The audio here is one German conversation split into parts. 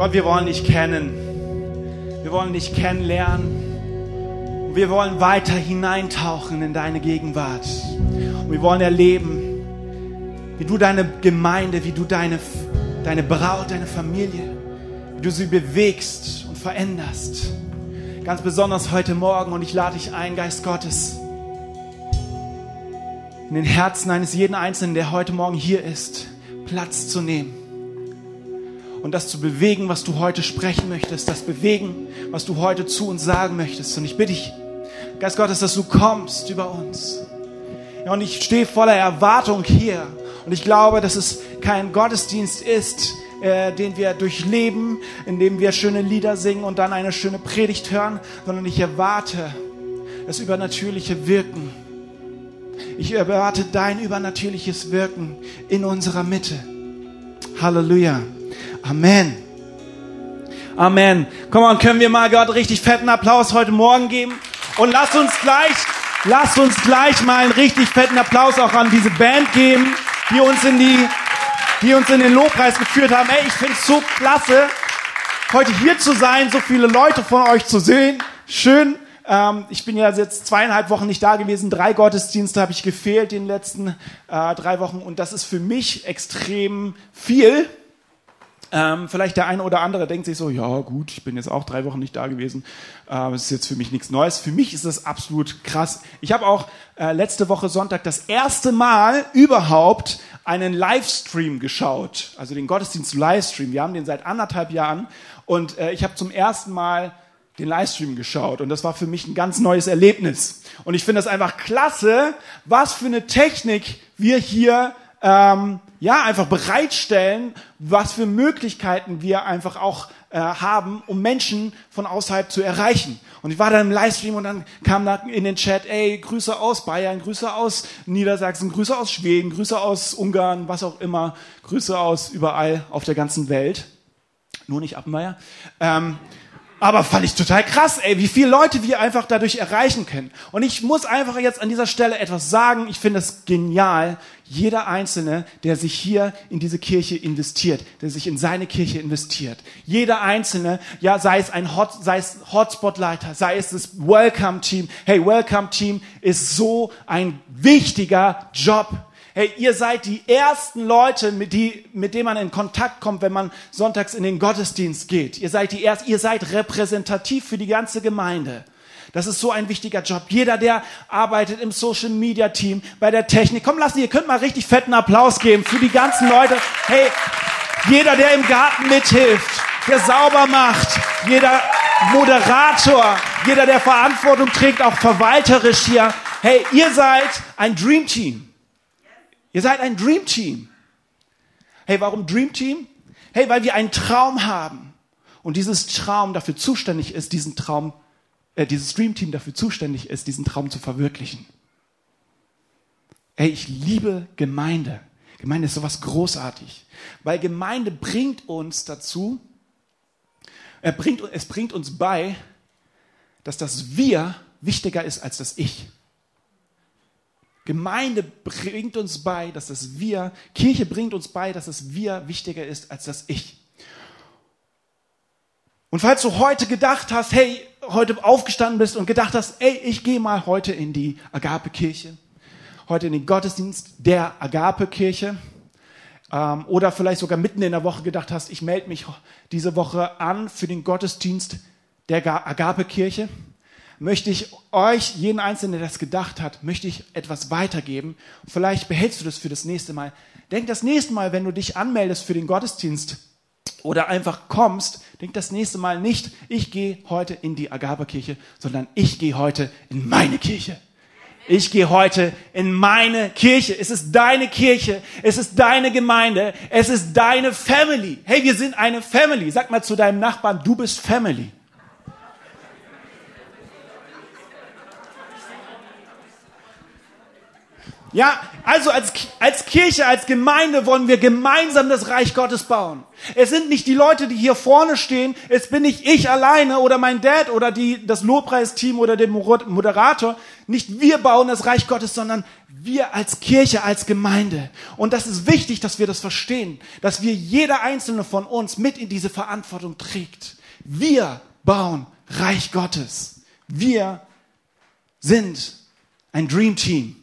Gott, wir wollen dich kennen. Wir wollen dich kennenlernen. Und wir wollen weiter hineintauchen in deine Gegenwart. Und wir wollen erleben, wie du deine Gemeinde, wie du deine, deine Braut, deine Familie, wie du sie bewegst und veränderst. Ganz besonders heute Morgen. Und ich lade dich ein, Geist Gottes, in den Herzen eines jeden Einzelnen, der heute Morgen hier ist, Platz zu nehmen und das zu bewegen, was du heute sprechen möchtest, das bewegen, was du heute zu uns sagen möchtest. Und ich bitte dich, Geist Gottes, dass du kommst über uns. Ja, und ich stehe voller Erwartung hier. Und ich glaube, dass es kein Gottesdienst ist, äh, den wir durchleben, in dem wir schöne Lieder singen und dann eine schöne Predigt hören, sondern ich erwarte das übernatürliche Wirken ich erwarte dein übernatürliches Wirken in unserer Mitte. Halleluja. Amen. Amen. Komm mal, können wir mal Gott richtig fetten Applaus heute Morgen geben? Und lass uns gleich, lass uns gleich mal einen richtig fetten Applaus auch an diese Band geben, die uns in die, die uns in den Lobpreis geführt haben. Ey, ich finde es so klasse, heute hier zu sein, so viele Leute von euch zu sehen. Schön, ähm, ich bin ja jetzt zweieinhalb Wochen nicht da gewesen. Drei Gottesdienste habe ich gefehlt in den letzten äh, drei Wochen. Und das ist für mich extrem viel. Ähm, vielleicht der eine oder andere denkt sich so, ja gut, ich bin jetzt auch drei Wochen nicht da gewesen. Äh, das ist jetzt für mich nichts Neues. Für mich ist das absolut krass. Ich habe auch äh, letzte Woche Sonntag das erste Mal überhaupt einen Livestream geschaut. Also den Gottesdienst Livestream. Wir haben den seit anderthalb Jahren. Und äh, ich habe zum ersten Mal den Livestream geschaut und das war für mich ein ganz neues Erlebnis. Und ich finde das einfach klasse, was für eine Technik wir hier ähm, ja einfach bereitstellen, was für Möglichkeiten wir einfach auch äh, haben, um Menschen von außerhalb zu erreichen. Und ich war dann im Livestream und dann kam da in den Chat, ey, Grüße aus Bayern, Grüße aus Niedersachsen, Grüße aus Schweden, Grüße aus Ungarn, was auch immer, Grüße aus überall auf der ganzen Welt. Nur nicht Appenmeier. Ähm, aber fand ich total krass, ey, wie viele Leute wir einfach dadurch erreichen können. Und ich muss einfach jetzt an dieser Stelle etwas sagen. Ich finde es genial. Jeder Einzelne, der sich hier in diese Kirche investiert, der sich in seine Kirche investiert. Jeder Einzelne, ja, sei es ein Hot, sei es Hotspot-Leiter, sei es das Welcome-Team. Hey, Welcome-Team ist so ein wichtiger Job Hey, ihr seid die ersten Leute, mit, die, mit denen man in Kontakt kommt, wenn man sonntags in den Gottesdienst geht. Ihr seid die ersten, ihr seid repräsentativ für die ganze Gemeinde. Das ist so ein wichtiger Job. Jeder, der arbeitet im Social Media Team, bei der Technik. Komm, lasst ihr könnt mal richtig fetten Applaus geben für die ganzen Leute. Hey, jeder, der im Garten mithilft, der sauber macht, jeder Moderator, jeder, der Verantwortung trägt, auch verwalterisch hier. Hey, ihr seid ein Dream Team. Ihr seid ein Dream Team. Hey, warum Dream Team? Hey, weil wir einen Traum haben und dieses Traum dafür zuständig ist, diesen Traum, äh, dieses Dream Team dafür zuständig ist, diesen Traum zu verwirklichen. Hey, ich liebe Gemeinde. Gemeinde ist sowas großartig, weil Gemeinde bringt uns dazu, er bringt, es bringt uns bei, dass das Wir wichtiger ist als das Ich. Gemeinde bringt uns bei, dass das Wir, Kirche bringt uns bei, dass das Wir wichtiger ist als das Ich. Und falls du heute gedacht hast, hey, heute aufgestanden bist und gedacht hast, ey, ich gehe mal heute in die Agape-Kirche, heute in den Gottesdienst der Agape-Kirche, ähm, oder vielleicht sogar mitten in der Woche gedacht hast, ich melde mich diese Woche an für den Gottesdienst der Agape-Kirche, möchte ich euch, jeden Einzelnen, der das gedacht hat, möchte ich etwas weitergeben. vielleicht behältst du das für das nächste Mal. Denk das nächste Mal, wenn du dich anmeldest für den Gottesdienst oder einfach kommst, denk das nächste Mal nicht, ich gehe heute in die Agaberkirche, sondern ich gehe heute in meine Kirche. Ich gehe heute in meine Kirche. Es ist deine Kirche. Es ist deine Gemeinde. Es ist deine Family. Hey, wir sind eine Family. Sag mal zu deinem Nachbarn, du bist Family. Ja, also als, als Kirche, als Gemeinde wollen wir gemeinsam das Reich Gottes bauen. Es sind nicht die Leute, die hier vorne stehen, es bin nicht ich alleine oder mein Dad oder die, das Lobpreisteam oder der Moderator. nicht wir bauen das Reich Gottes, sondern wir als Kirche, als Gemeinde. Und das ist wichtig, dass wir das verstehen, dass wir jeder einzelne von uns mit in diese Verantwortung trägt. Wir bauen Reich Gottes. Wir sind ein Dream Team.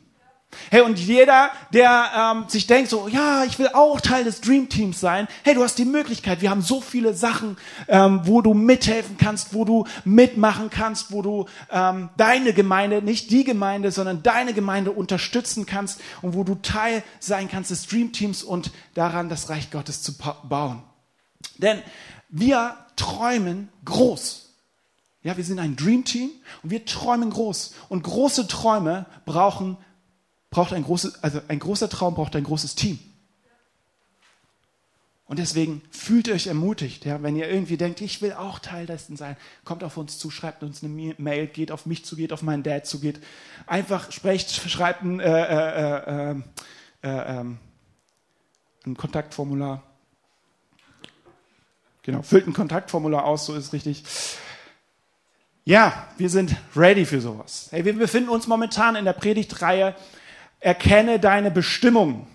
Hey, und jeder, der ähm, sich denkt, so, ja, ich will auch Teil des Dream Teams sein, hey, du hast die Möglichkeit. Wir haben so viele Sachen, ähm, wo du mithelfen kannst, wo du mitmachen kannst, wo du ähm, deine Gemeinde, nicht die Gemeinde, sondern deine Gemeinde unterstützen kannst und wo du Teil sein kannst des Dream Teams und daran das Reich Gottes zu bauen. Denn wir träumen groß. Ja, wir sind ein Dream Team und wir träumen groß. Und große Träume brauchen braucht ein großes, also ein großer Traum braucht ein großes Team. Und deswegen fühlt euch ermutigt, ja, wenn ihr irgendwie denkt, ich will auch Teil dessen sein, kommt auf uns zu, schreibt uns eine Mail, geht auf mich zu, geht auf meinen Dad zu, geht einfach sprecht, schreibt ein, äh, äh, äh, äh ähm, ein Kontaktformular. Genau, füllt ein Kontaktformular aus, so ist richtig. Ja, wir sind ready für sowas. Hey, wir befinden uns momentan in der Predigtreihe Erkenne deine Bestimmung.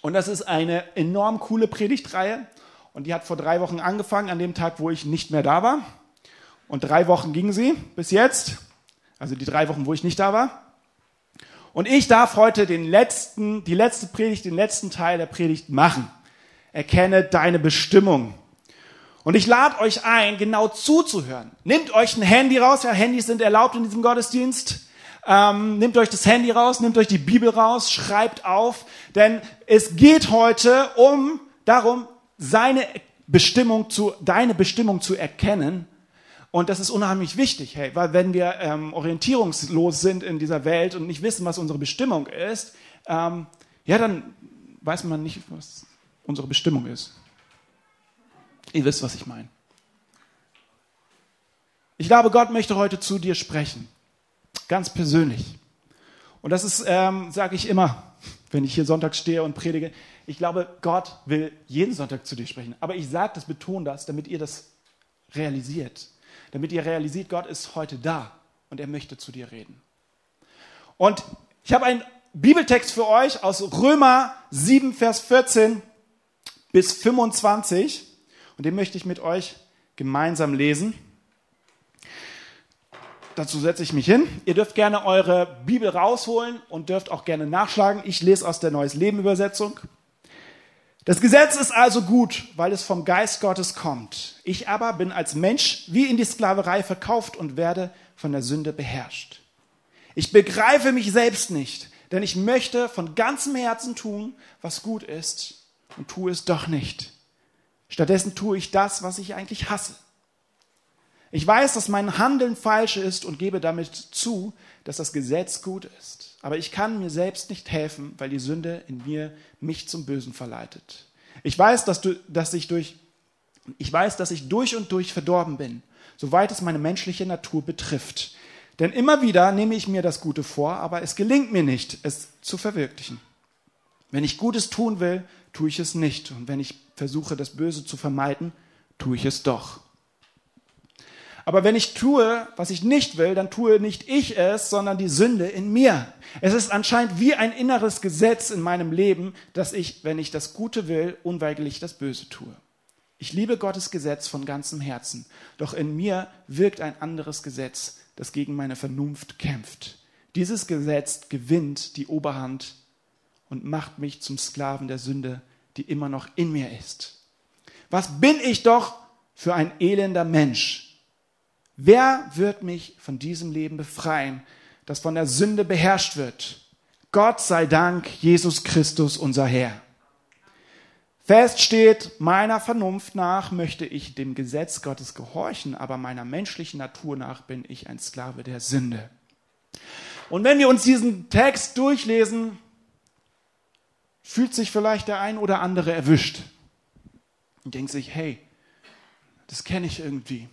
Und das ist eine enorm coole Predigtreihe. Und die hat vor drei Wochen angefangen, an dem Tag, wo ich nicht mehr da war. Und drei Wochen ging sie bis jetzt. Also die drei Wochen, wo ich nicht da war. Und ich darf heute den letzten, die letzte Predigt, den letzten Teil der Predigt machen. Erkenne deine Bestimmung. Und ich lade euch ein, genau zuzuhören. Nehmt euch ein Handy raus. Ja, Handys sind erlaubt in diesem Gottesdienst. Ähm, nehmt euch das Handy raus, nehmt euch die Bibel raus, schreibt auf, denn es geht heute um darum, seine Bestimmung zu, deine Bestimmung zu erkennen. Und das ist unheimlich wichtig, hey, weil wenn wir ähm, orientierungslos sind in dieser Welt und nicht wissen, was unsere Bestimmung ist, ähm, ja, dann weiß man nicht, was unsere Bestimmung ist. Ihr wisst, was ich meine. Ich glaube, Gott möchte heute zu dir sprechen. Ganz persönlich. Und das ist, ähm, sage ich immer, wenn ich hier sonntags stehe und predige. Ich glaube, Gott will jeden Sonntag zu dir sprechen. Aber ich sage das, betone das, damit ihr das realisiert. Damit ihr realisiert, Gott ist heute da und er möchte zu dir reden. Und ich habe einen Bibeltext für euch aus Römer 7, Vers 14 bis 25. Und den möchte ich mit euch gemeinsam lesen. Dazu setze ich mich hin. Ihr dürft gerne eure Bibel rausholen und dürft auch gerne nachschlagen. Ich lese aus der Neues Leben Übersetzung. Das Gesetz ist also gut, weil es vom Geist Gottes kommt. Ich aber bin als Mensch wie in die Sklaverei verkauft und werde von der Sünde beherrscht. Ich begreife mich selbst nicht, denn ich möchte von ganzem Herzen tun, was gut ist und tue es doch nicht. Stattdessen tue ich das, was ich eigentlich hasse. Ich weiß, dass mein Handeln falsch ist und gebe damit zu, dass das Gesetz gut ist. Aber ich kann mir selbst nicht helfen, weil die Sünde in mir mich zum Bösen verleitet. Ich weiß, dass, du, dass ich durch, ich weiß, dass ich durch und durch verdorben bin, soweit es meine menschliche Natur betrifft. Denn immer wieder nehme ich mir das Gute vor, aber es gelingt mir nicht, es zu verwirklichen. Wenn ich Gutes tun will, tue ich es nicht. Und wenn ich versuche, das Böse zu vermeiden, tue ich es doch. Aber wenn ich tue, was ich nicht will, dann tue nicht ich es, sondern die Sünde in mir. Es ist anscheinend wie ein inneres Gesetz in meinem Leben, dass ich, wenn ich das Gute will, unweigerlich das Böse tue. Ich liebe Gottes Gesetz von ganzem Herzen, doch in mir wirkt ein anderes Gesetz, das gegen meine Vernunft kämpft. Dieses Gesetz gewinnt die Oberhand und macht mich zum Sklaven der Sünde, die immer noch in mir ist. Was bin ich doch für ein elender Mensch? Wer wird mich von diesem Leben befreien, das von der Sünde beherrscht wird? Gott sei Dank, Jesus Christus, unser Herr. Fest steht, meiner Vernunft nach möchte ich dem Gesetz Gottes gehorchen, aber meiner menschlichen Natur nach bin ich ein Sklave der Sünde. Und wenn wir uns diesen Text durchlesen, fühlt sich vielleicht der ein oder andere erwischt und denkt sich, hey, das kenne ich irgendwie.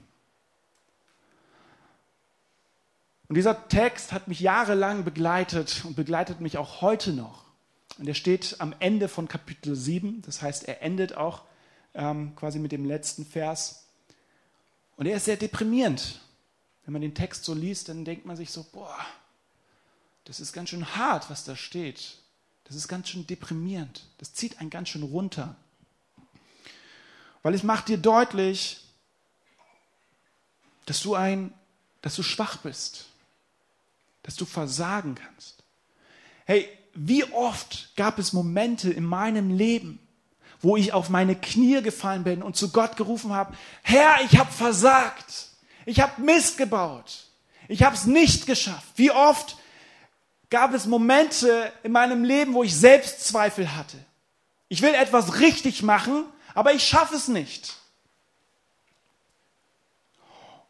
Und dieser Text hat mich jahrelang begleitet und begleitet mich auch heute noch. Und er steht am Ende von Kapitel 7, das heißt, er endet auch ähm, quasi mit dem letzten Vers. Und er ist sehr deprimierend. Wenn man den Text so liest, dann denkt man sich so, boah, das ist ganz schön hart, was da steht. Das ist ganz schön deprimierend. Das zieht einen ganz schön runter. Weil es macht dir deutlich, dass du ein, dass du schwach bist, dass du versagen kannst. Hey, wie oft gab es Momente in meinem Leben, wo ich auf meine Knie gefallen bin und zu Gott gerufen habe, Herr, ich habe versagt, ich habe Mist gebaut, ich habe es nicht geschafft. Wie oft gab es Momente in meinem Leben, wo ich Selbstzweifel hatte. Ich will etwas richtig machen, aber ich schaffe es nicht.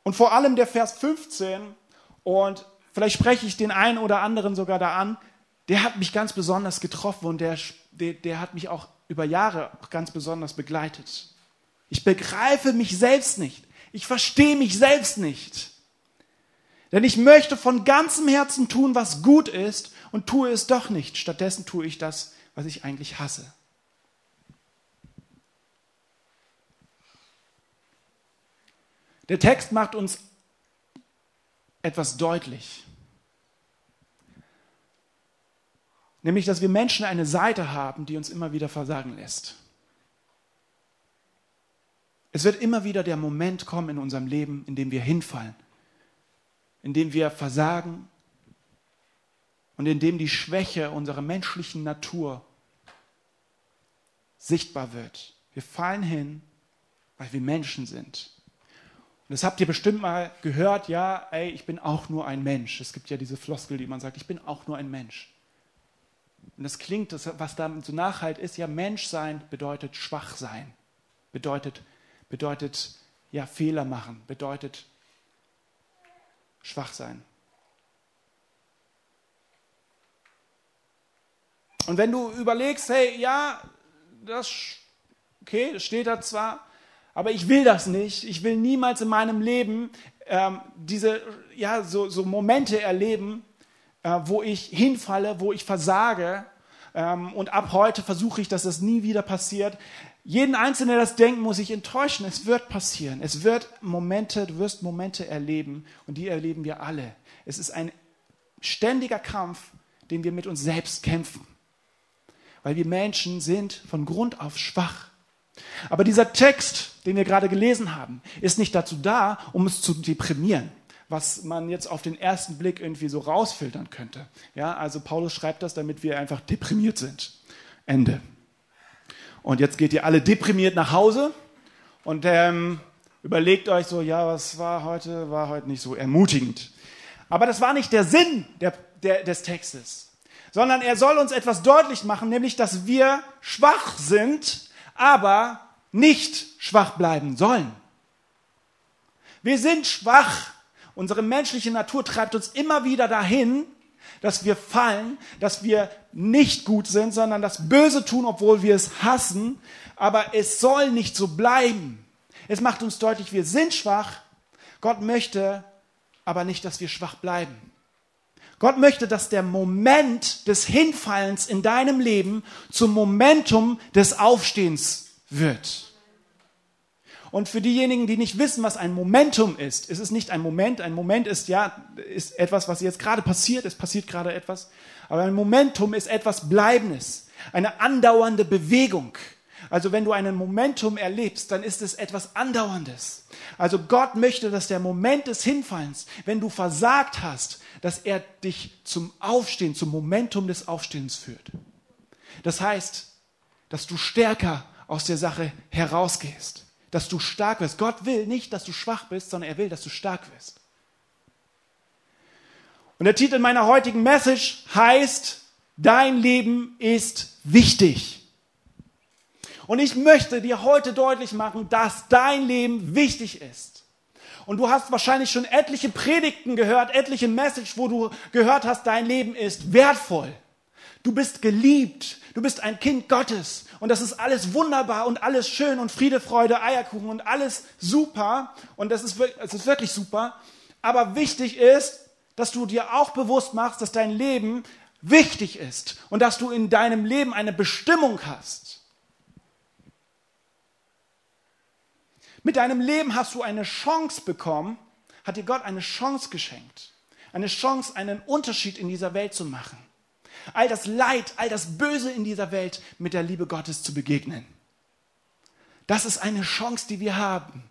Und vor allem der Vers 15, und vielleicht spreche ich den einen oder anderen sogar da an, der hat mich ganz besonders getroffen und der, der, der hat mich auch über Jahre ganz besonders begleitet. Ich begreife mich selbst nicht. Ich verstehe mich selbst nicht. Denn ich möchte von ganzem Herzen tun, was gut ist und tue es doch nicht. Stattdessen tue ich das, was ich eigentlich hasse. Der Text macht uns etwas deutlich. Nämlich, dass wir Menschen eine Seite haben, die uns immer wieder versagen lässt. Es wird immer wieder der Moment kommen in unserem Leben, in dem wir hinfallen, in dem wir versagen und in dem die Schwäche unserer menschlichen Natur sichtbar wird. Wir fallen hin, weil wir Menschen sind. Und das habt ihr bestimmt mal gehört, ja, ey, ich bin auch nur ein Mensch. Es gibt ja diese Floskel, die man sagt, ich bin auch nur ein Mensch. Und das klingt, das, was damit so nachhalt ist, ja, Menschsein bedeutet schwach sein, bedeutet, bedeutet ja, Fehler machen, bedeutet schwach sein. Und wenn du überlegst, hey, ja, das, okay, das steht da zwar, aber ich will das nicht. Ich will niemals in meinem Leben ähm, diese, ja, so, so Momente erleben, äh, wo ich hinfalle, wo ich versage. Ähm, und ab heute versuche ich, dass das nie wieder passiert. Jeden Einzelnen, der das denkt, muss ich enttäuschen. Es wird passieren. Es wird Momente, du wirst Momente erleben und die erleben wir alle. Es ist ein ständiger Kampf, den wir mit uns selbst kämpfen. Weil wir Menschen sind von Grund auf schwach. Aber dieser Text, den wir gerade gelesen haben, ist nicht dazu da, um es zu deprimieren was man jetzt auf den ersten Blick irgendwie so rausfiltern könnte. Ja, also Paulus schreibt das, damit wir einfach deprimiert sind. Ende. Und jetzt geht ihr alle deprimiert nach Hause und ähm, überlegt euch so, ja, was war heute, war heute nicht so ermutigend. Aber das war nicht der Sinn der, der, des Textes, sondern er soll uns etwas deutlich machen, nämlich, dass wir schwach sind, aber nicht schwach bleiben sollen. Wir sind schwach, Unsere menschliche Natur treibt uns immer wieder dahin, dass wir fallen, dass wir nicht gut sind, sondern das Böse tun, obwohl wir es hassen. Aber es soll nicht so bleiben. Es macht uns deutlich, wir sind schwach. Gott möchte aber nicht, dass wir schwach bleiben. Gott möchte, dass der Moment des Hinfallens in deinem Leben zum Momentum des Aufstehens wird. Und für diejenigen, die nicht wissen, was ein Momentum ist, ist es nicht ein Moment. Ein Moment ist ja ist etwas, was jetzt gerade passiert. Es passiert gerade etwas. Aber ein Momentum ist etwas Bleibendes, eine andauernde Bewegung. Also wenn du einen Momentum erlebst, dann ist es etwas Andauerndes. Also Gott möchte, dass der Moment des Hinfallens, wenn du versagt hast, dass er dich zum Aufstehen, zum Momentum des Aufstehens führt. Das heißt, dass du stärker aus der Sache herausgehst dass du stark wirst. Gott will nicht, dass du schwach bist, sondern er will, dass du stark wirst. Und der Titel meiner heutigen Message heißt, dein Leben ist wichtig. Und ich möchte dir heute deutlich machen, dass dein Leben wichtig ist. Und du hast wahrscheinlich schon etliche Predigten gehört, etliche Message, wo du gehört hast, dein Leben ist wertvoll. Du bist geliebt. Du bist ein Kind Gottes. Und das ist alles wunderbar und alles schön und Friede, Freude, Eierkuchen und alles super. Und das ist, das ist wirklich super. Aber wichtig ist, dass du dir auch bewusst machst, dass dein Leben wichtig ist und dass du in deinem Leben eine Bestimmung hast. Mit deinem Leben hast du eine Chance bekommen, hat dir Gott eine Chance geschenkt. eine Chance, einen Unterschied in dieser Welt zu machen. All das Leid, all das Böse in dieser Welt mit der Liebe Gottes zu begegnen. Das ist eine Chance, die wir haben.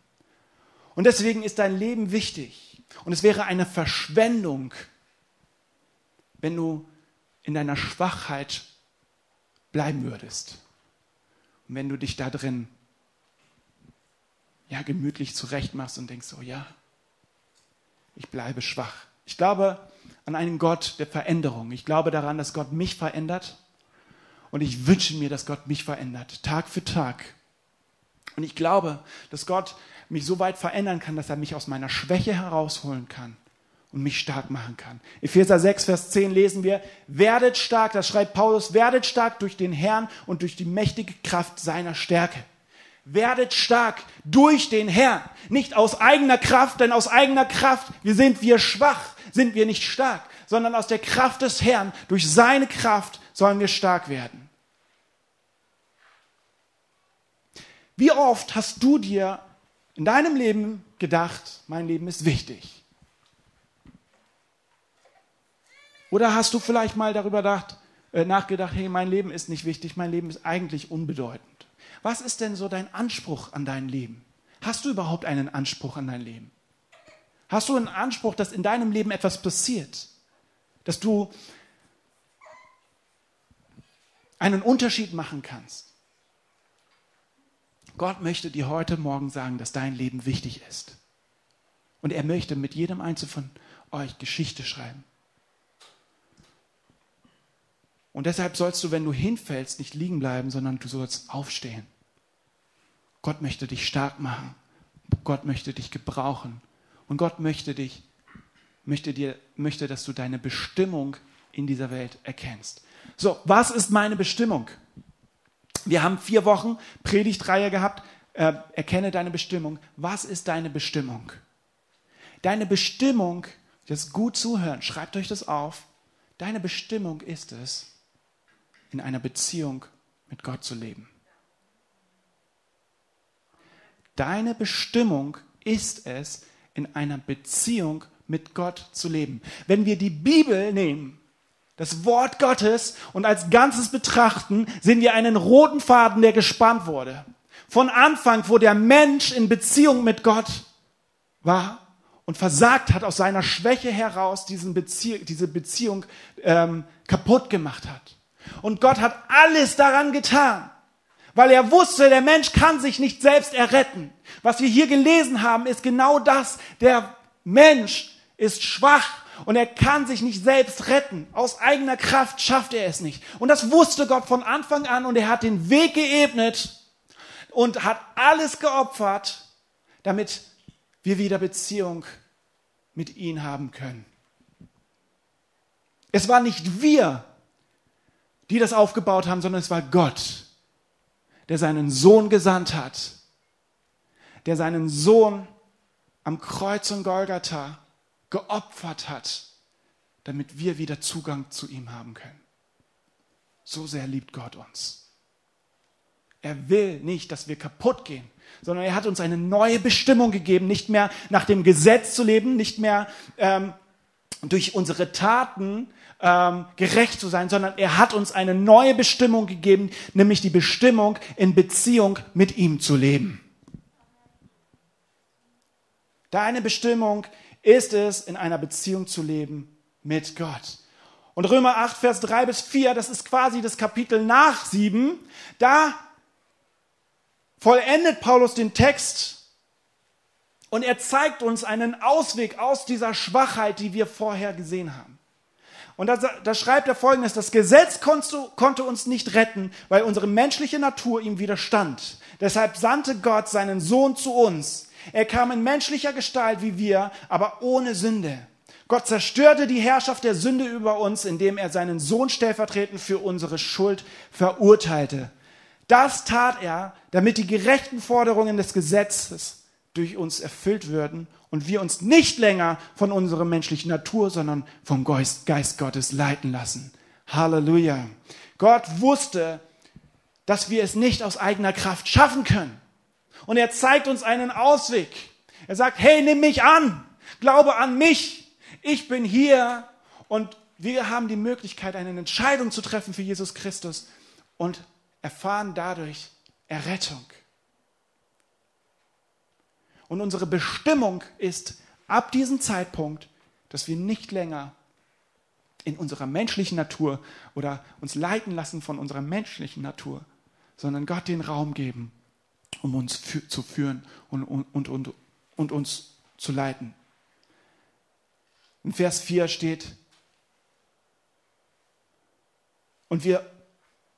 Und deswegen ist dein Leben wichtig. Und es wäre eine Verschwendung, wenn du in deiner Schwachheit bleiben würdest. Und wenn du dich da drin ja, gemütlich zurechtmachst und denkst, oh ja, ich bleibe schwach. Ich glaube an einen Gott der Veränderung. Ich glaube daran, dass Gott mich verändert. Und ich wünsche mir, dass Gott mich verändert, Tag für Tag. Und ich glaube, dass Gott mich so weit verändern kann, dass er mich aus meiner Schwäche herausholen kann und mich stark machen kann. Epheser 6, Vers 10 lesen wir, werdet stark, das schreibt Paulus, werdet stark durch den Herrn und durch die mächtige Kraft seiner Stärke. Werdet stark durch den Herrn, nicht aus eigener Kraft, denn aus eigener Kraft, wir sind wir schwach, sind wir nicht stark, sondern aus der Kraft des Herrn, durch seine Kraft sollen wir stark werden. Wie oft hast du dir in deinem Leben gedacht, mein Leben ist wichtig? Oder hast du vielleicht mal darüber äh, nachgedacht, hey, mein Leben ist nicht wichtig, mein Leben ist eigentlich unbedeutend? Was ist denn so dein Anspruch an dein Leben? Hast du überhaupt einen Anspruch an dein Leben? Hast du einen Anspruch, dass in deinem Leben etwas passiert? Dass du einen Unterschied machen kannst? Gott möchte dir heute Morgen sagen, dass dein Leben wichtig ist. Und er möchte mit jedem Einzelnen von euch Geschichte schreiben. Und deshalb sollst du, wenn du hinfällst, nicht liegen bleiben, sondern du sollst aufstehen. Gott möchte dich stark machen. Gott möchte dich gebrauchen. Und Gott möchte dich, möchte dir, möchte, dass du deine Bestimmung in dieser Welt erkennst. So, was ist meine Bestimmung? Wir haben vier Wochen Predigtreihe gehabt. Äh, erkenne deine Bestimmung. Was ist deine Bestimmung? Deine Bestimmung, jetzt gut zuhören, schreibt euch das auf. Deine Bestimmung ist es, in einer Beziehung mit Gott zu leben. Deine Bestimmung ist es, in einer Beziehung mit Gott zu leben. Wenn wir die Bibel nehmen, das Wort Gottes und als Ganzes betrachten, sehen wir einen roten Faden, der gespannt wurde. Von Anfang, wo der Mensch in Beziehung mit Gott war und versagt hat, aus seiner Schwäche heraus diesen Bezie diese Beziehung ähm, kaputt gemacht hat. Und Gott hat alles daran getan, weil er wusste, der Mensch kann sich nicht selbst erretten. Was wir hier gelesen haben, ist genau das. Der Mensch ist schwach und er kann sich nicht selbst retten. Aus eigener Kraft schafft er es nicht. Und das wusste Gott von Anfang an und er hat den Weg geebnet und hat alles geopfert, damit wir wieder Beziehung mit ihm haben können. Es war nicht wir, die das aufgebaut haben, sondern es war Gott, der seinen Sohn gesandt hat, der seinen Sohn am Kreuz und Golgatha geopfert hat, damit wir wieder Zugang zu ihm haben können. So sehr liebt Gott uns. Er will nicht, dass wir kaputt gehen, sondern er hat uns eine neue Bestimmung gegeben, nicht mehr nach dem Gesetz zu leben, nicht mehr ähm, durch unsere Taten ähm, gerecht zu sein, sondern er hat uns eine neue Bestimmung gegeben, nämlich die Bestimmung, in Beziehung mit ihm zu leben. Deine Bestimmung ist es, in einer Beziehung zu leben mit Gott. Und Römer 8, Vers 3 bis 4, das ist quasi das Kapitel nach 7, da vollendet Paulus den Text und er zeigt uns einen Ausweg aus dieser Schwachheit, die wir vorher gesehen haben. Und da, da schreibt er folgendes, das Gesetz konnte, konnte uns nicht retten, weil unsere menschliche Natur ihm widerstand. Deshalb sandte Gott seinen Sohn zu uns. Er kam in menschlicher Gestalt wie wir, aber ohne Sünde. Gott zerstörte die Herrschaft der Sünde über uns, indem er seinen Sohn stellvertretend für unsere Schuld verurteilte. Das tat er, damit die gerechten Forderungen des Gesetzes durch uns erfüllt würden und wir uns nicht länger von unserer menschlichen Natur, sondern vom Geist, Geist Gottes leiten lassen. Halleluja. Gott wusste, dass wir es nicht aus eigener Kraft schaffen können. Und er zeigt uns einen Ausweg. Er sagt, hey, nimm mich an. Glaube an mich. Ich bin hier und wir haben die Möglichkeit, eine Entscheidung zu treffen für Jesus Christus und erfahren dadurch Errettung. Und unsere Bestimmung ist ab diesem Zeitpunkt, dass wir nicht länger in unserer menschlichen Natur oder uns leiten lassen von unserer menschlichen Natur, sondern Gott den Raum geben, um uns für, zu führen und, und, und, und uns zu leiten. In Vers 4 steht, und wir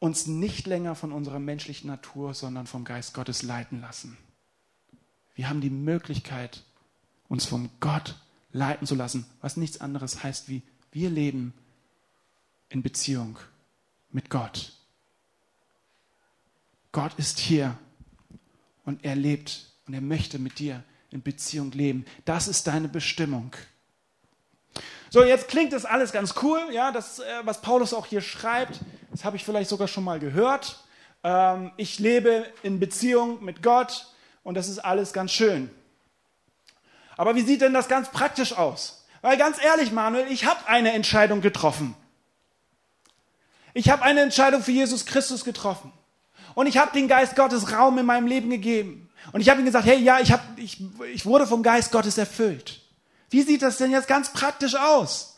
uns nicht länger von unserer menschlichen Natur, sondern vom Geist Gottes leiten lassen. Wir haben die Möglichkeit, uns vom Gott leiten zu lassen, was nichts anderes heißt wie wir leben in Beziehung mit Gott. Gott ist hier und er lebt und er möchte mit dir in Beziehung leben. Das ist deine Bestimmung. So, jetzt klingt das alles ganz cool, ja, das, äh, was Paulus auch hier schreibt, das habe ich vielleicht sogar schon mal gehört. Ähm, ich lebe in Beziehung mit Gott und das ist alles ganz schön. Aber wie sieht denn das ganz praktisch aus? Weil ganz ehrlich, Manuel, ich habe eine Entscheidung getroffen. Ich habe eine Entscheidung für Jesus Christus getroffen. Und ich habe den Geist Gottes Raum in meinem Leben gegeben. Und ich habe ihm gesagt, hey, ja, ich, hab, ich, ich wurde vom Geist Gottes erfüllt. Wie sieht das denn jetzt ganz praktisch aus?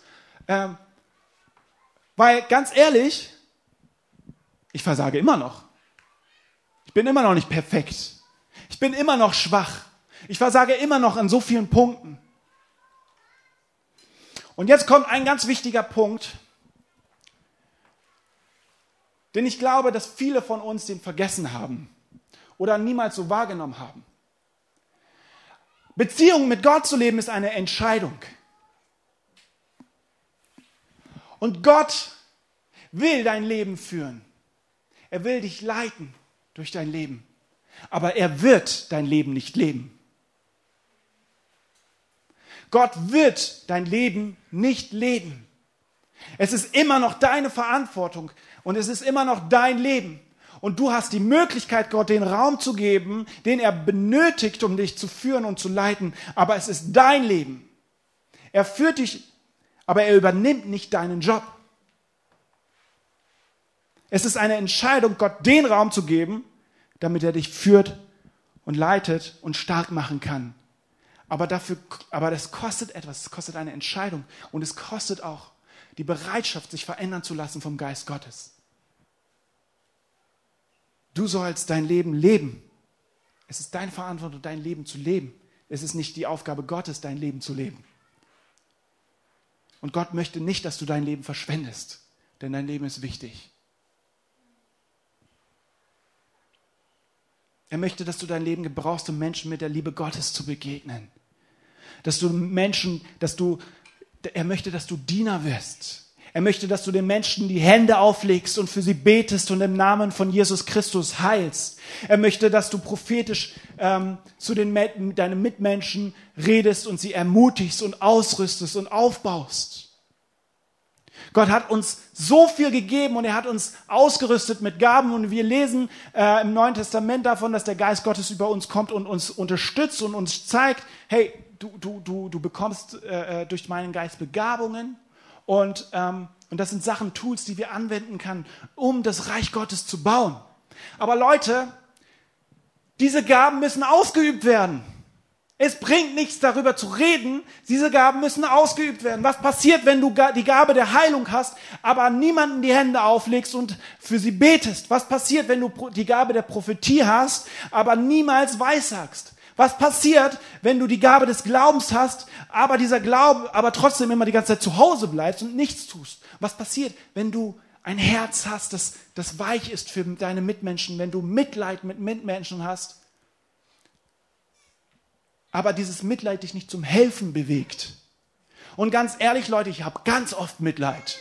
Ähm, weil ganz ehrlich, ich versage immer noch. Ich bin immer noch nicht perfekt. Ich bin immer noch schwach. Ich versage immer noch an so vielen Punkten. Und jetzt kommt ein ganz wichtiger Punkt, denn ich glaube, dass viele von uns den vergessen haben oder niemals so wahrgenommen haben. Beziehung mit Gott zu leben ist eine Entscheidung. Und Gott will dein Leben führen. Er will dich leiten durch dein Leben. Aber er wird dein Leben nicht leben. Gott wird dein Leben nicht leben. Es ist immer noch deine Verantwortung und es ist immer noch dein Leben. Und du hast die Möglichkeit, Gott den Raum zu geben, den er benötigt, um dich zu führen und zu leiten. Aber es ist dein Leben. Er führt dich, aber er übernimmt nicht deinen Job. Es ist eine Entscheidung, Gott den Raum zu geben, damit er dich führt und leitet und stark machen kann. Aber dafür, aber das kostet etwas. Es kostet eine Entscheidung und es kostet auch die Bereitschaft, sich verändern zu lassen vom Geist Gottes. Du sollst dein Leben leben. Es ist deine Verantwortung, dein Leben zu leben. Es ist nicht die Aufgabe Gottes, dein Leben zu leben. Und Gott möchte nicht, dass du dein Leben verschwendest, denn dein Leben ist wichtig. Er möchte, dass du dein Leben gebrauchst, um Menschen mit der Liebe Gottes zu begegnen. Dass du Menschen, dass du, er möchte, dass du Diener wirst. Er möchte, dass du den Menschen die Hände auflegst und für sie betest und im Namen von Jesus Christus heilst. Er möchte, dass du prophetisch ähm, zu den, deinen Mitmenschen redest und sie ermutigst und ausrüstest und aufbaust. Gott hat uns so viel gegeben und er hat uns ausgerüstet mit Gaben und wir lesen äh, im Neuen Testament davon, dass der Geist Gottes über uns kommt und uns unterstützt und uns zeigt, hey, du, du, du, du bekommst äh, äh durch meinen Geist Begabungen und, ähm, und das sind Sachen, Tools, die wir anwenden können, um das Reich Gottes zu bauen. Aber Leute, diese Gaben müssen ausgeübt werden. Es bringt nichts darüber zu reden. Diese Gaben müssen ausgeübt werden. Was passiert, wenn du die Gabe der Heilung hast, aber niemanden die Hände auflegst und für sie betest? Was passiert, wenn du die Gabe der Prophetie hast, aber niemals weissagst? Was passiert, wenn du die Gabe des Glaubens hast, aber dieser Glaube, aber trotzdem immer die ganze Zeit zu Hause bleibst und nichts tust? Was passiert, wenn du ein Herz hast, das, das weich ist für deine Mitmenschen, wenn du Mitleid mit Mitmenschen hast, aber dieses Mitleid dich nicht zum Helfen bewegt? Und ganz ehrlich, Leute, ich habe ganz oft Mitleid.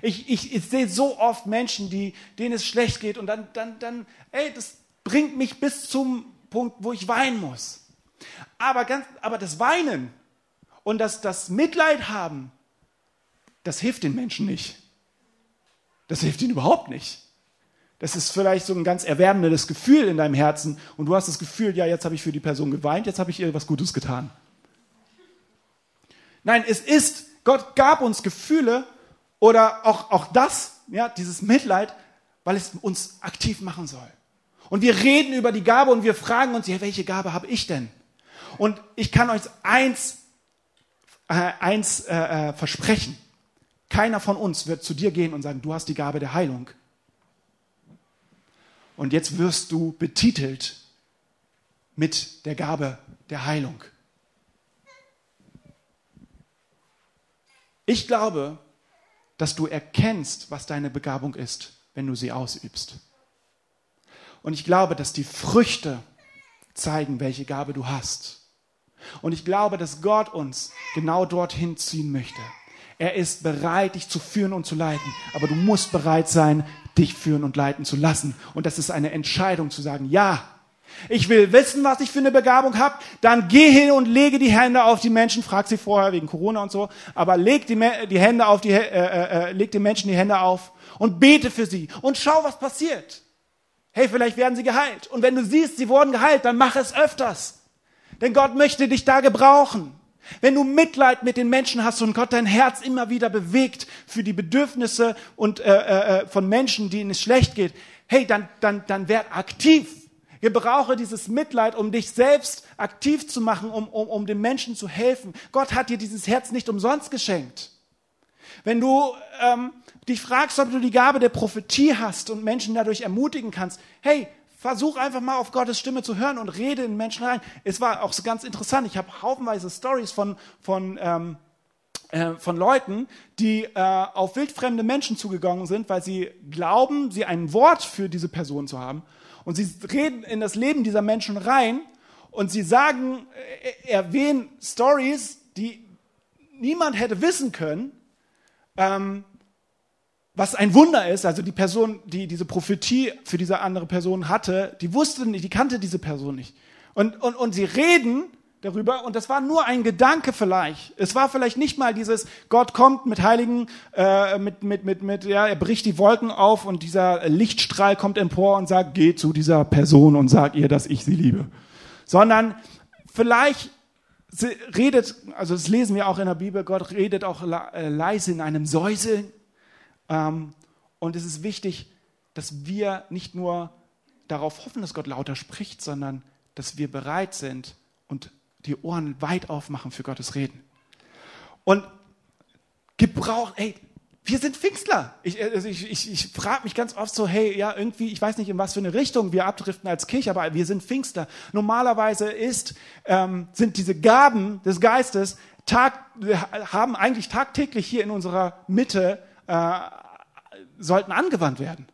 Ich, ich, ich sehe so oft Menschen, die, denen es schlecht geht und dann, dann, dann, ey, das bringt mich bis zum Punkt, wo ich weinen muss. Aber, ganz, aber das Weinen und das, das Mitleid haben, das hilft den Menschen nicht. Das hilft ihnen überhaupt nicht. Das ist vielleicht so ein ganz erwärmendes Gefühl in deinem Herzen und du hast das Gefühl, ja, jetzt habe ich für die Person geweint, jetzt habe ich ihr was Gutes getan. Nein, es ist Gott gab uns Gefühle oder auch, auch das, ja, dieses Mitleid, weil es uns aktiv machen soll. Und wir reden über die Gabe und wir fragen uns, ja, welche Gabe habe ich denn? Und ich kann euch eins, äh, eins äh, äh, versprechen. Keiner von uns wird zu dir gehen und sagen, du hast die Gabe der Heilung. Und jetzt wirst du betitelt mit der Gabe der Heilung. Ich glaube, dass du erkennst, was deine Begabung ist, wenn du sie ausübst. Und ich glaube, dass die Früchte zeigen, welche Gabe du hast. Und ich glaube, dass Gott uns genau dorthin ziehen möchte. Er ist bereit, dich zu führen und zu leiten. Aber du musst bereit sein, dich führen und leiten zu lassen. Und das ist eine Entscheidung zu sagen, ja, ich will wissen, was ich für eine Begabung habe, dann geh hin und lege die Hände auf die Menschen, frag sie vorher wegen Corona und so, aber leg die, die Hände auf die, äh, äh, äh, leg den Menschen die Hände auf und bete für sie und schau, was passiert. Hey, vielleicht werden sie geheilt. Und wenn du siehst, sie wurden geheilt, dann mach es öfters. Denn Gott möchte dich da gebrauchen. Wenn du Mitleid mit den Menschen hast und Gott dein Herz immer wieder bewegt für die Bedürfnisse und äh, äh, äh von Menschen, denen es schlecht geht, hey, dann dann dann werd aktiv. Gebrauche dieses Mitleid, um dich selbst aktiv zu machen, um, um, um den Menschen zu helfen. Gott hat dir dieses Herz nicht umsonst geschenkt. Wenn du ähm, dich fragst, ob du die Gabe der Prophetie hast und Menschen dadurch ermutigen kannst, hey, versuch einfach mal auf Gottes Stimme zu hören und rede in Menschen rein. Es war auch so ganz interessant. Ich habe haufenweise Stories von, von, ähm, äh, von Leuten, die äh, auf wildfremde Menschen zugegangen sind, weil sie glauben, sie ein Wort für diese Person zu haben und sie reden in das Leben dieser Menschen rein und sie sagen, äh, erwähnen Stories, die niemand hätte wissen können, ähm, was ein Wunder ist. Also die Person, die diese Prophetie für diese andere Person hatte, die wusste nicht, die kannte diese Person nicht. Und, und, und sie reden darüber und das war nur ein Gedanke vielleicht. Es war vielleicht nicht mal dieses Gott kommt mit Heiligen, äh, mit mit mit mit ja, er bricht die Wolken auf und dieser Lichtstrahl kommt empor und sagt, geh zu dieser Person und sag ihr, dass ich sie liebe, sondern vielleicht redet, also das lesen wir auch in der Bibel, Gott redet auch äh, leise in einem Säuseln und es ist wichtig, dass wir nicht nur darauf hoffen, dass Gott lauter spricht, sondern dass wir bereit sind und die Ohren weit aufmachen für Gottes Reden. Und gebraucht, ey, wir sind Pfingstler. Ich, also ich, ich, ich frage mich ganz oft so, hey, ja, irgendwie, ich weiß nicht, in was für eine Richtung wir abdriften als Kirche, aber wir sind Pfingstler. Normalerweise ist, ähm, sind diese Gaben des Geistes Tag, haben eigentlich tagtäglich hier in unserer Mitte, äh, sollten angewandt werden.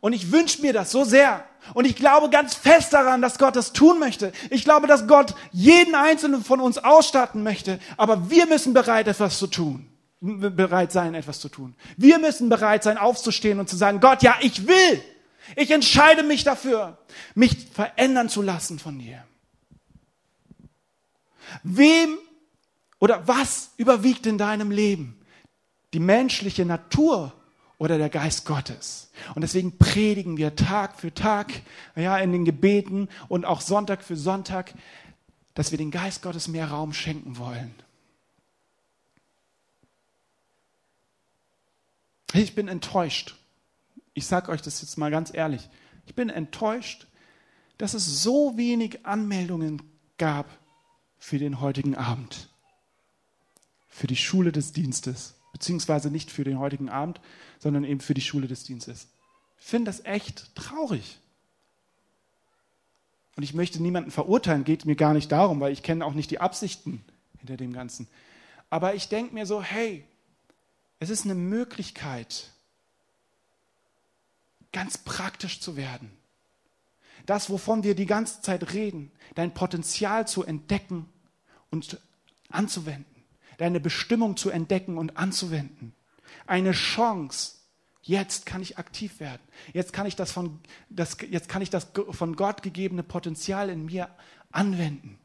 Und ich wünsche mir das so sehr. Und ich glaube ganz fest daran, dass Gott das tun möchte. Ich glaube, dass Gott jeden einzelnen von uns ausstatten möchte. Aber wir müssen bereit, etwas zu tun. Bereit sein, etwas zu tun. Wir müssen bereit sein, aufzustehen und zu sagen, Gott, ja, ich will. Ich entscheide mich dafür, mich verändern zu lassen von dir. Wem oder was überwiegt in deinem Leben? Die menschliche Natur oder der Geist Gottes. Und deswegen predigen wir Tag für Tag, ja, in den Gebeten und auch Sonntag für Sonntag, dass wir den Geist Gottes mehr Raum schenken wollen. Ich bin enttäuscht. Ich sage euch das jetzt mal ganz ehrlich. Ich bin enttäuscht, dass es so wenig Anmeldungen gab für den heutigen Abend, für die Schule des Dienstes beziehungsweise nicht für den heutigen Abend, sondern eben für die Schule des Dienstes. Ich finde das echt traurig. Und ich möchte niemanden verurteilen, geht mir gar nicht darum, weil ich kenne auch nicht die Absichten hinter dem Ganzen. Aber ich denke mir so, hey, es ist eine Möglichkeit, ganz praktisch zu werden. Das, wovon wir die ganze Zeit reden, dein Potenzial zu entdecken und anzuwenden deine Bestimmung zu entdecken und anzuwenden. Eine Chance. Jetzt kann ich aktiv werden. Jetzt kann ich das von, das, jetzt kann ich das von Gott gegebene Potenzial in mir anwenden.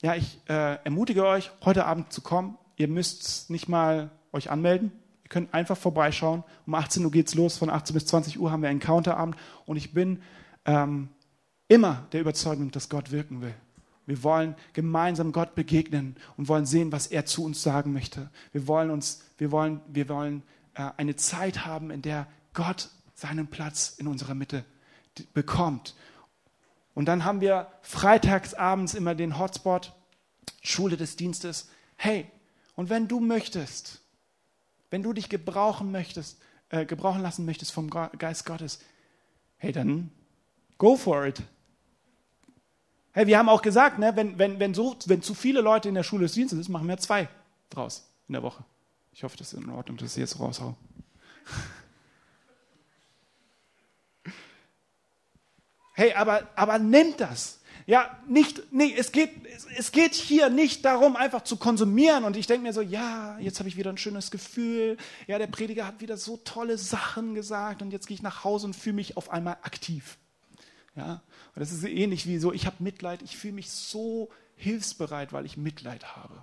Ja, ich äh, ermutige euch, heute Abend zu kommen. Ihr müsst nicht mal euch anmelden. Ihr könnt einfach vorbeischauen. Um 18 Uhr geht's los. Von 18 bis 20 Uhr haben wir einen Counterabend. Und ich bin ähm, immer der Überzeugung, dass Gott wirken will Wir wollen gemeinsam Gott begegnen und wollen sehen, was er zu uns sagen möchte. Wir wollen uns, wir wollen, wir wollen äh, eine Zeit haben, in der Gott seinen Platz in unserer Mitte bekommt. Und dann haben wir freitags abends immer den Hotspot, Schule des Dienstes. Hey, und wenn du möchtest, wenn du dich gebrauchen möchtest, äh, gebrauchen lassen möchtest vom Geist Gottes, hey, dann go for it. Hey, wir haben auch gesagt, ne, wenn, wenn, wenn, so, wenn zu viele Leute in der Schule des Dienstes sind, machen wir zwei draus in der Woche. Ich hoffe, das ist in Ordnung, dass ich jetzt raushau. Hey, aber, aber nimmt das. Ja, nicht, nee, es geht, es geht hier nicht darum, einfach zu konsumieren. Und ich denke mir so, ja, jetzt habe ich wieder ein schönes Gefühl. Ja, der Prediger hat wieder so tolle Sachen gesagt und jetzt gehe ich nach Hause und fühle mich auf einmal aktiv. Ja, das ist ähnlich wie so, ich habe Mitleid, ich fühle mich so hilfsbereit, weil ich Mitleid habe.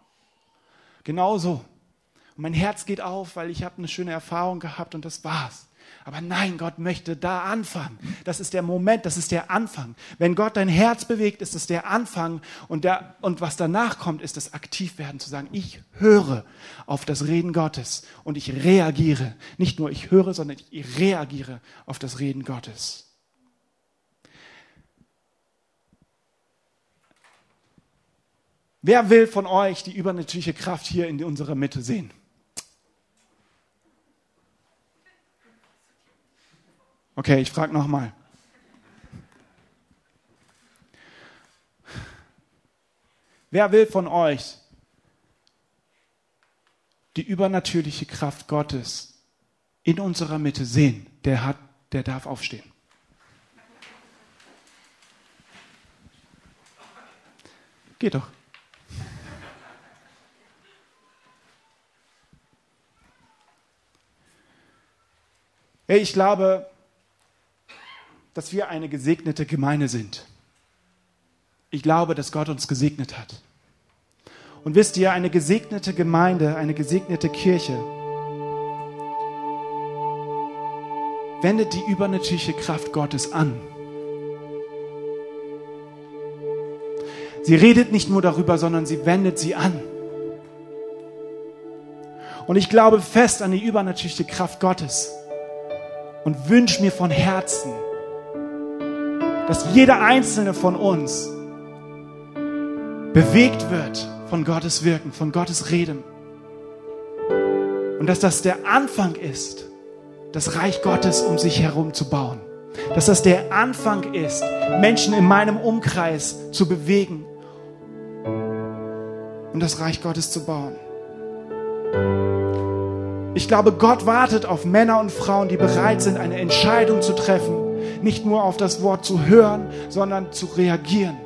Genauso. Und mein Herz geht auf, weil ich habe eine schöne Erfahrung gehabt und das war's. Aber nein, Gott möchte da anfangen. Das ist der Moment, das ist der Anfang. Wenn Gott dein Herz bewegt, ist es der Anfang. Und, der, und was danach kommt, ist das Aktivwerden, zu sagen, ich höre auf das Reden Gottes und ich reagiere. Nicht nur ich höre, sondern ich reagiere auf das Reden Gottes. Wer will von euch die übernatürliche Kraft hier in unserer Mitte sehen? Okay, ich frage nochmal. Wer will von euch die übernatürliche Kraft Gottes in unserer Mitte sehen? Der hat, der darf aufstehen. Geht doch. Hey, ich glaube, dass wir eine gesegnete Gemeinde sind. Ich glaube, dass Gott uns gesegnet hat. Und wisst ihr, eine gesegnete Gemeinde, eine gesegnete Kirche wendet die übernatürliche Kraft Gottes an. Sie redet nicht nur darüber, sondern sie wendet sie an. Und ich glaube fest an die übernatürliche Kraft Gottes und wünsche mir von Herzen, dass jeder einzelne von uns bewegt wird von Gottes Wirken, von Gottes Reden. Und dass das der Anfang ist, das Reich Gottes um sich herum zu bauen. Dass das der Anfang ist, Menschen in meinem Umkreis zu bewegen und das Reich Gottes zu bauen. Ich glaube, Gott wartet auf Männer und Frauen, die bereit sind, eine Entscheidung zu treffen nicht nur auf das Wort zu hören, sondern zu reagieren.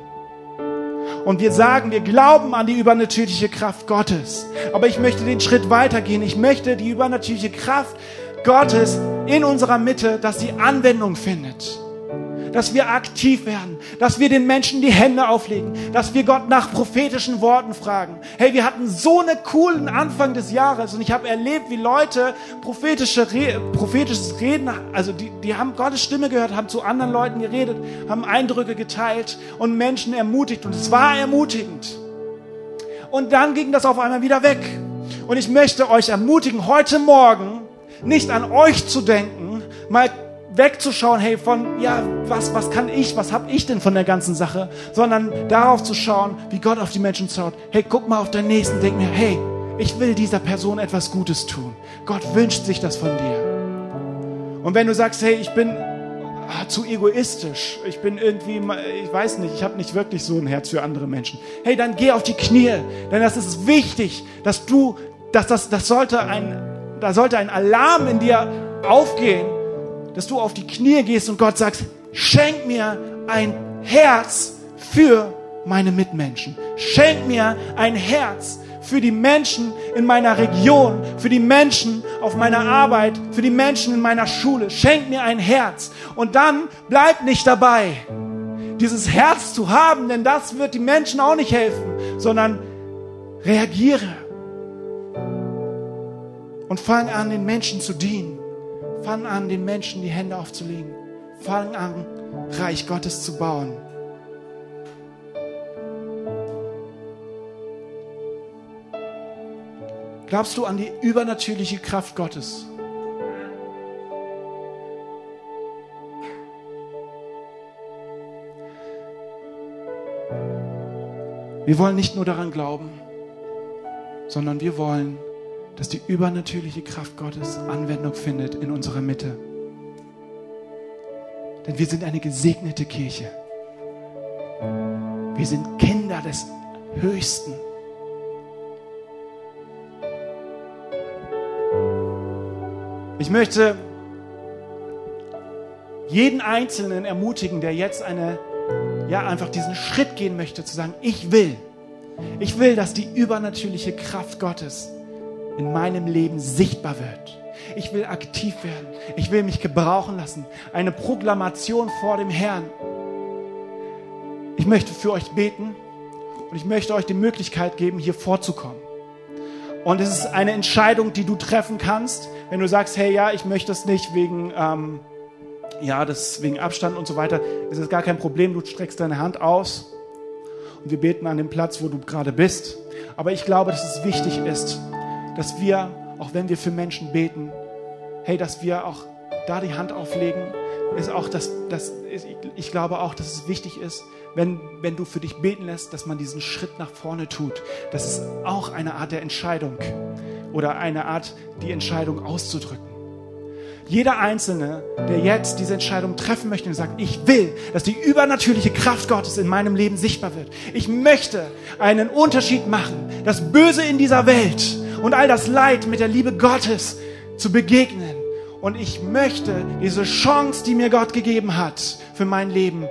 Und wir sagen, wir glauben an die übernatürliche Kraft Gottes. Aber ich möchte den Schritt weitergehen. Ich möchte die übernatürliche Kraft Gottes in unserer Mitte, dass sie Anwendung findet dass wir aktiv werden, dass wir den Menschen die Hände auflegen, dass wir Gott nach prophetischen Worten fragen. Hey, wir hatten so einen coolen Anfang des Jahres und ich habe erlebt, wie Leute prophetische Re prophetisches Reden, also die, die haben Gottes Stimme gehört, haben zu anderen Leuten geredet, haben Eindrücke geteilt und Menschen ermutigt und es war ermutigend. Und dann ging das auf einmal wieder weg. Und ich möchte euch ermutigen, heute Morgen nicht an euch zu denken, mal wegzuschauen, hey, von, ja, was, was kann ich, was habe ich denn von der ganzen Sache, sondern darauf zu schauen, wie Gott auf die Menschen schaut. Hey, guck mal auf deinen Nächsten, denk mir, hey, ich will dieser Person etwas Gutes tun. Gott wünscht sich das von dir. Und wenn du sagst, hey, ich bin ah, zu egoistisch, ich bin irgendwie, ich weiß nicht, ich habe nicht wirklich so ein Herz für andere Menschen. Hey, dann geh auf die Knie, denn das ist wichtig, dass du, dass das, das sollte ein, da sollte ein Alarm in dir aufgehen, dass du auf die Knie gehst und Gott sagst, schenk mir ein Herz für meine Mitmenschen. Schenk mir ein Herz für die Menschen in meiner Region, für die Menschen auf meiner Arbeit, für die Menschen in meiner Schule. Schenk mir ein Herz. Und dann bleib nicht dabei, dieses Herz zu haben, denn das wird die Menschen auch nicht helfen, sondern reagiere und fang an, den Menschen zu dienen. Fang an, den Menschen die Hände aufzulegen. Fang an, Reich Gottes zu bauen. Glaubst du an die übernatürliche Kraft Gottes? Wir wollen nicht nur daran glauben, sondern wir wollen dass die übernatürliche Kraft Gottes Anwendung findet in unserer Mitte. Denn wir sind eine gesegnete Kirche. Wir sind Kinder des Höchsten. Ich möchte jeden Einzelnen ermutigen, der jetzt eine, ja, einfach diesen Schritt gehen möchte, zu sagen, ich will, ich will, dass die übernatürliche Kraft Gottes in meinem Leben sichtbar wird. Ich will aktiv werden. Ich will mich gebrauchen lassen. Eine Proklamation vor dem Herrn. Ich möchte für euch beten und ich möchte euch die Möglichkeit geben, hier vorzukommen. Und es ist eine Entscheidung, die du treffen kannst, wenn du sagst, hey, ja, ich möchte es nicht wegen, ähm, ja, das wegen Abstand und so weiter. Es ist gar kein Problem. Du streckst deine Hand aus und wir beten an dem Platz, wo du gerade bist. Aber ich glaube, dass es wichtig ist, dass wir, auch wenn wir für Menschen beten, hey, dass wir auch da die Hand auflegen. Ist auch das, das, ich glaube auch, dass es wichtig ist, wenn, wenn du für dich beten lässt, dass man diesen Schritt nach vorne tut. Das ist auch eine Art der Entscheidung oder eine Art, die Entscheidung auszudrücken. Jeder Einzelne, der jetzt diese Entscheidung treffen möchte und sagt, ich will, dass die übernatürliche Kraft Gottes in meinem Leben sichtbar wird. Ich möchte einen Unterschied machen, das Böse in dieser Welt und all das Leid mit der Liebe Gottes zu begegnen. Und ich möchte diese Chance, die mir Gott gegeben hat für mein Leben,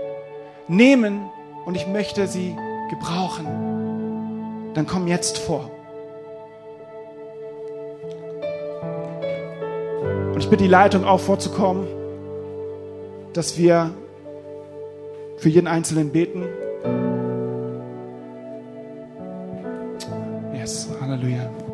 nehmen und ich möchte sie gebrauchen. Dann komm jetzt vor. Und ich bitte die Leitung auch vorzukommen, dass wir für jeden Einzelnen beten. Yes, Halleluja.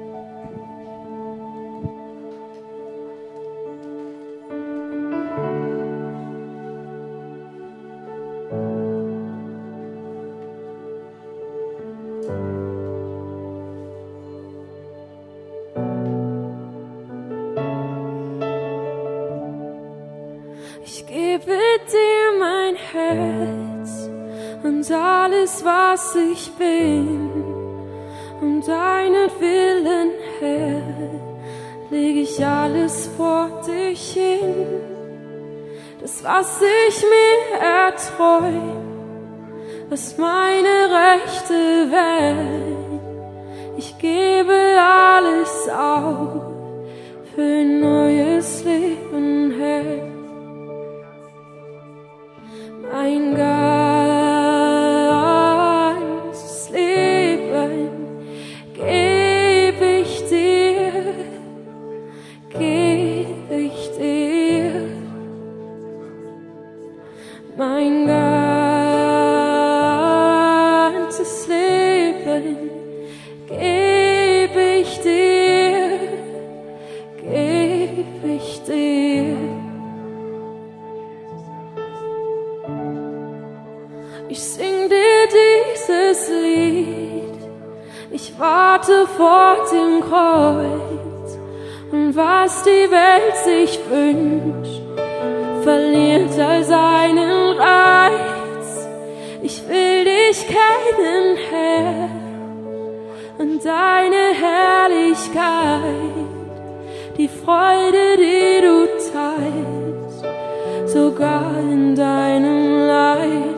Vor dem Kreuz und was die Welt sich wünscht, verliert all seinen Reiz. Ich will dich kennen, Herr, und deine Herrlichkeit, die Freude, die du teilst, sogar in deinem Leid.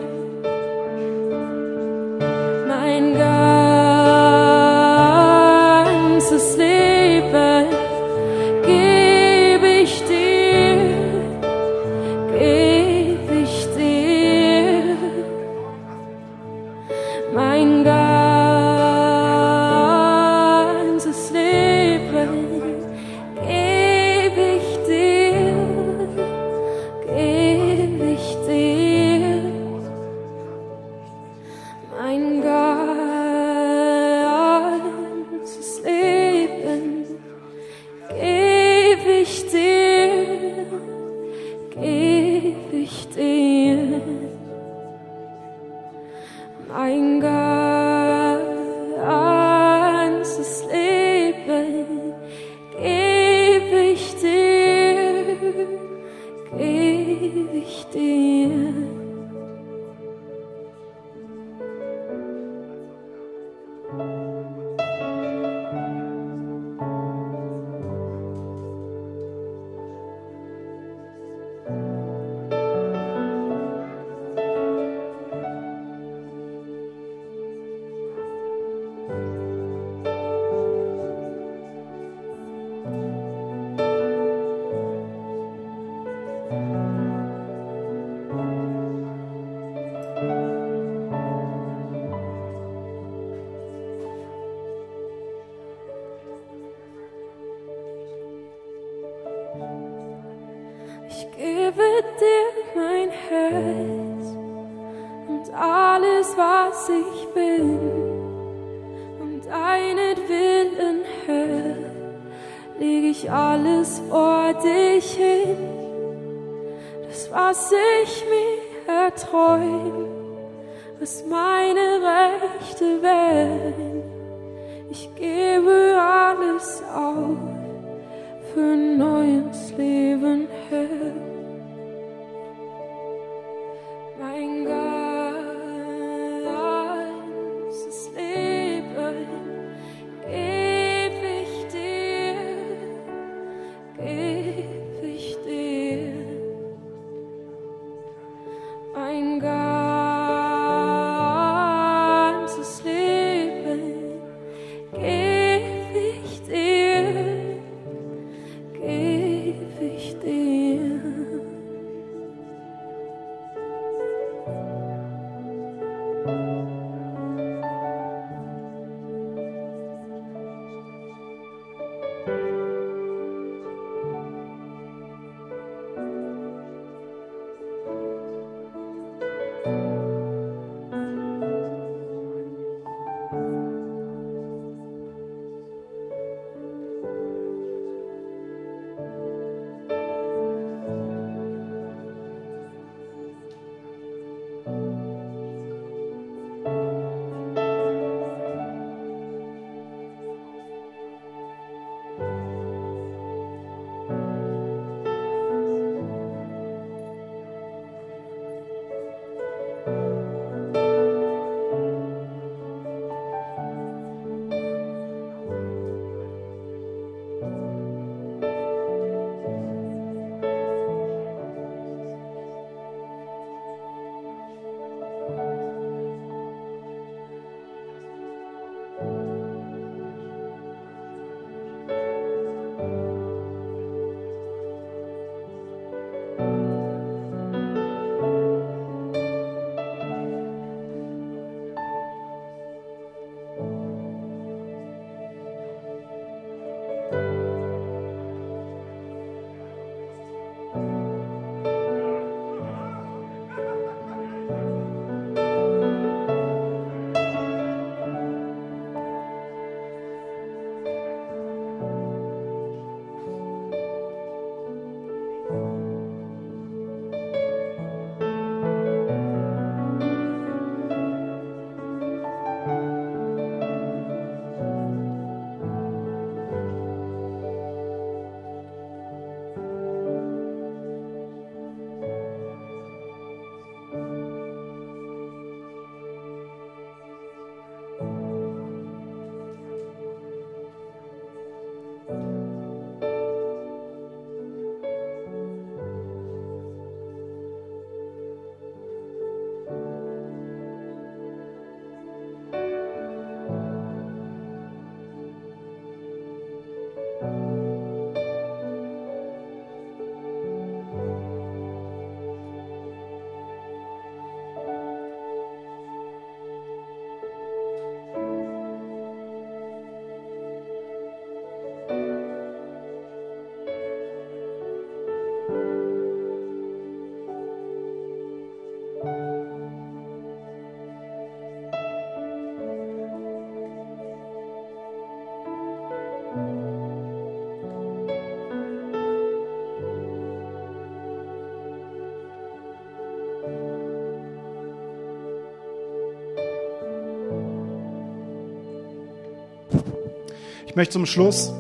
Möchte zum Schluss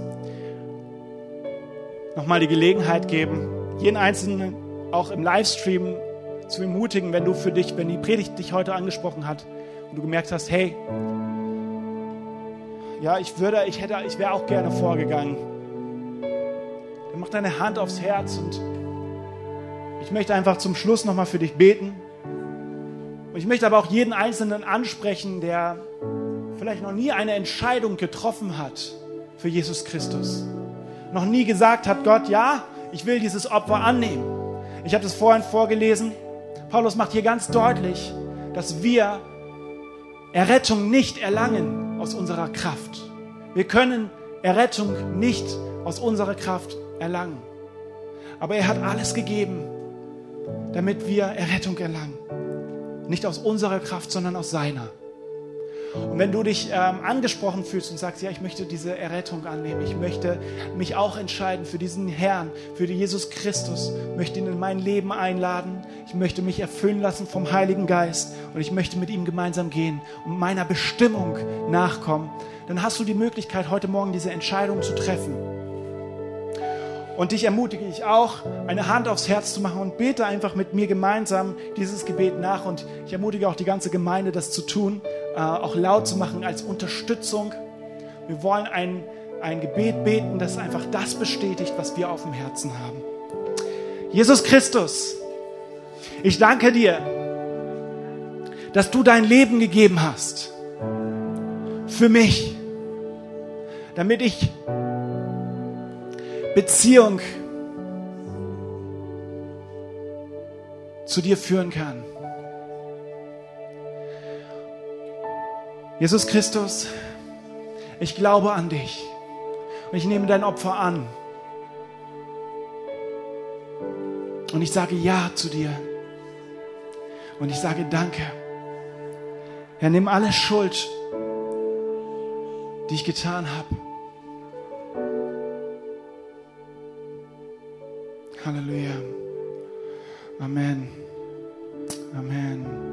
nochmal die Gelegenheit geben, jeden Einzelnen auch im Livestream zu ermutigen, wenn du für dich, wenn die Predigt dich heute angesprochen hat und du gemerkt hast, hey, ja, ich würde, ich hätte, ich wäre auch gerne vorgegangen. Dann mach deine Hand aufs Herz und ich möchte einfach zum Schluss nochmal für dich beten. Und ich möchte aber auch jeden Einzelnen ansprechen, der vielleicht noch nie eine Entscheidung getroffen hat für Jesus Christus. Noch nie gesagt hat, Gott, ja, ich will dieses Opfer annehmen. Ich habe das vorhin vorgelesen. Paulus macht hier ganz deutlich, dass wir Errettung nicht erlangen aus unserer Kraft. Wir können Errettung nicht aus unserer Kraft erlangen. Aber er hat alles gegeben, damit wir Errettung erlangen. Nicht aus unserer Kraft, sondern aus seiner. Und wenn du dich ähm, angesprochen fühlst und sagst, ja, ich möchte diese Errettung annehmen, ich möchte mich auch entscheiden für diesen Herrn, für Jesus Christus, möchte ihn in mein Leben einladen, ich möchte mich erfüllen lassen vom Heiligen Geist und ich möchte mit ihm gemeinsam gehen und meiner Bestimmung nachkommen, dann hast du die Möglichkeit, heute Morgen diese Entscheidung zu treffen. Und dich ermutige ich auch, eine Hand aufs Herz zu machen und bete einfach mit mir gemeinsam dieses Gebet nach. Und ich ermutige auch die ganze Gemeinde, das zu tun, auch laut zu machen als Unterstützung. Wir wollen ein, ein Gebet beten, das einfach das bestätigt, was wir auf dem Herzen haben. Jesus Christus, ich danke dir, dass du dein Leben gegeben hast für mich, damit ich Beziehung zu dir führen kann. Jesus Christus, ich glaube an dich und ich nehme dein Opfer an. Und ich sage Ja zu dir. Und ich sage Danke. Herr, nimm alle Schuld, die ich getan habe. Halleluja. Amen. Amen.